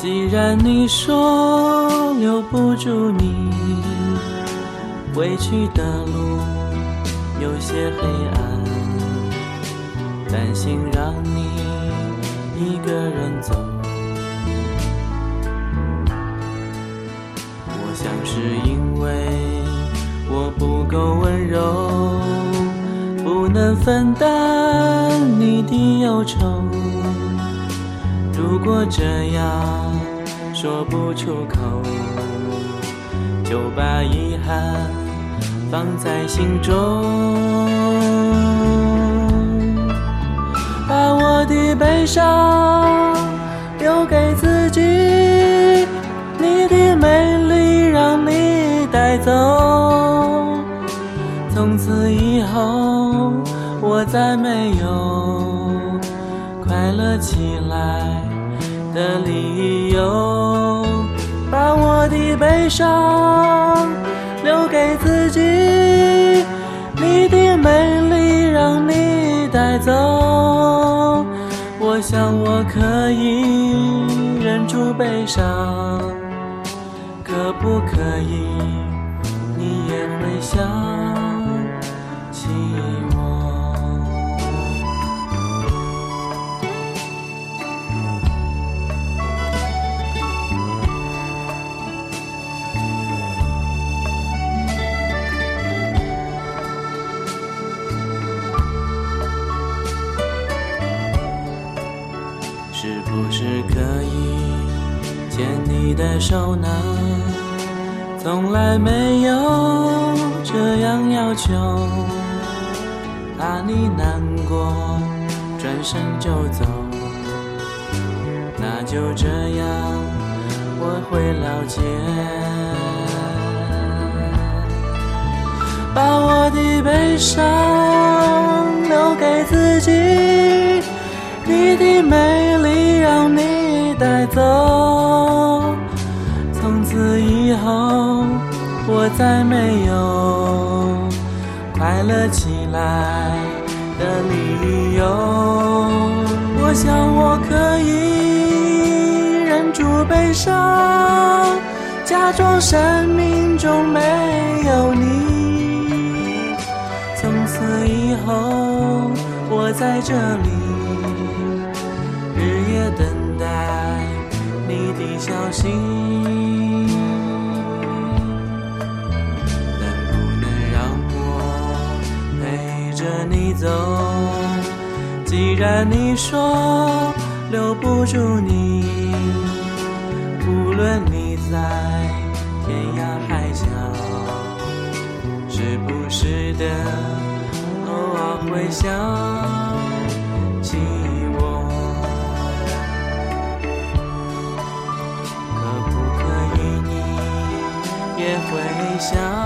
既然你说留不住你，回去的路有些黑暗，担心让你一个人走。我想是因为我不够温柔，不能分担你的忧愁。如果这样说不出口，就把遗憾放在心中，把我的悲伤留给自己，你的美丽让你带走。从此以后，我再没有快乐起来的理由，把我的悲伤留给自己，你的美丽让你带走。我想我可以忍住悲伤，可不可以你也会想起我？你的手呢？从来没有这样要求，怕你难过，转身就走。那就这样，我会了解。把我的悲伤留给自己，你的美再没有快乐起来的理由。我想我可以忍住悲伤，假装生命中没有你。从此以后，我在这里，日夜等待你的消息。既然你说留不住你，无论你在天涯海角。时不时的，偶尔会想起我，可不可以你也会想？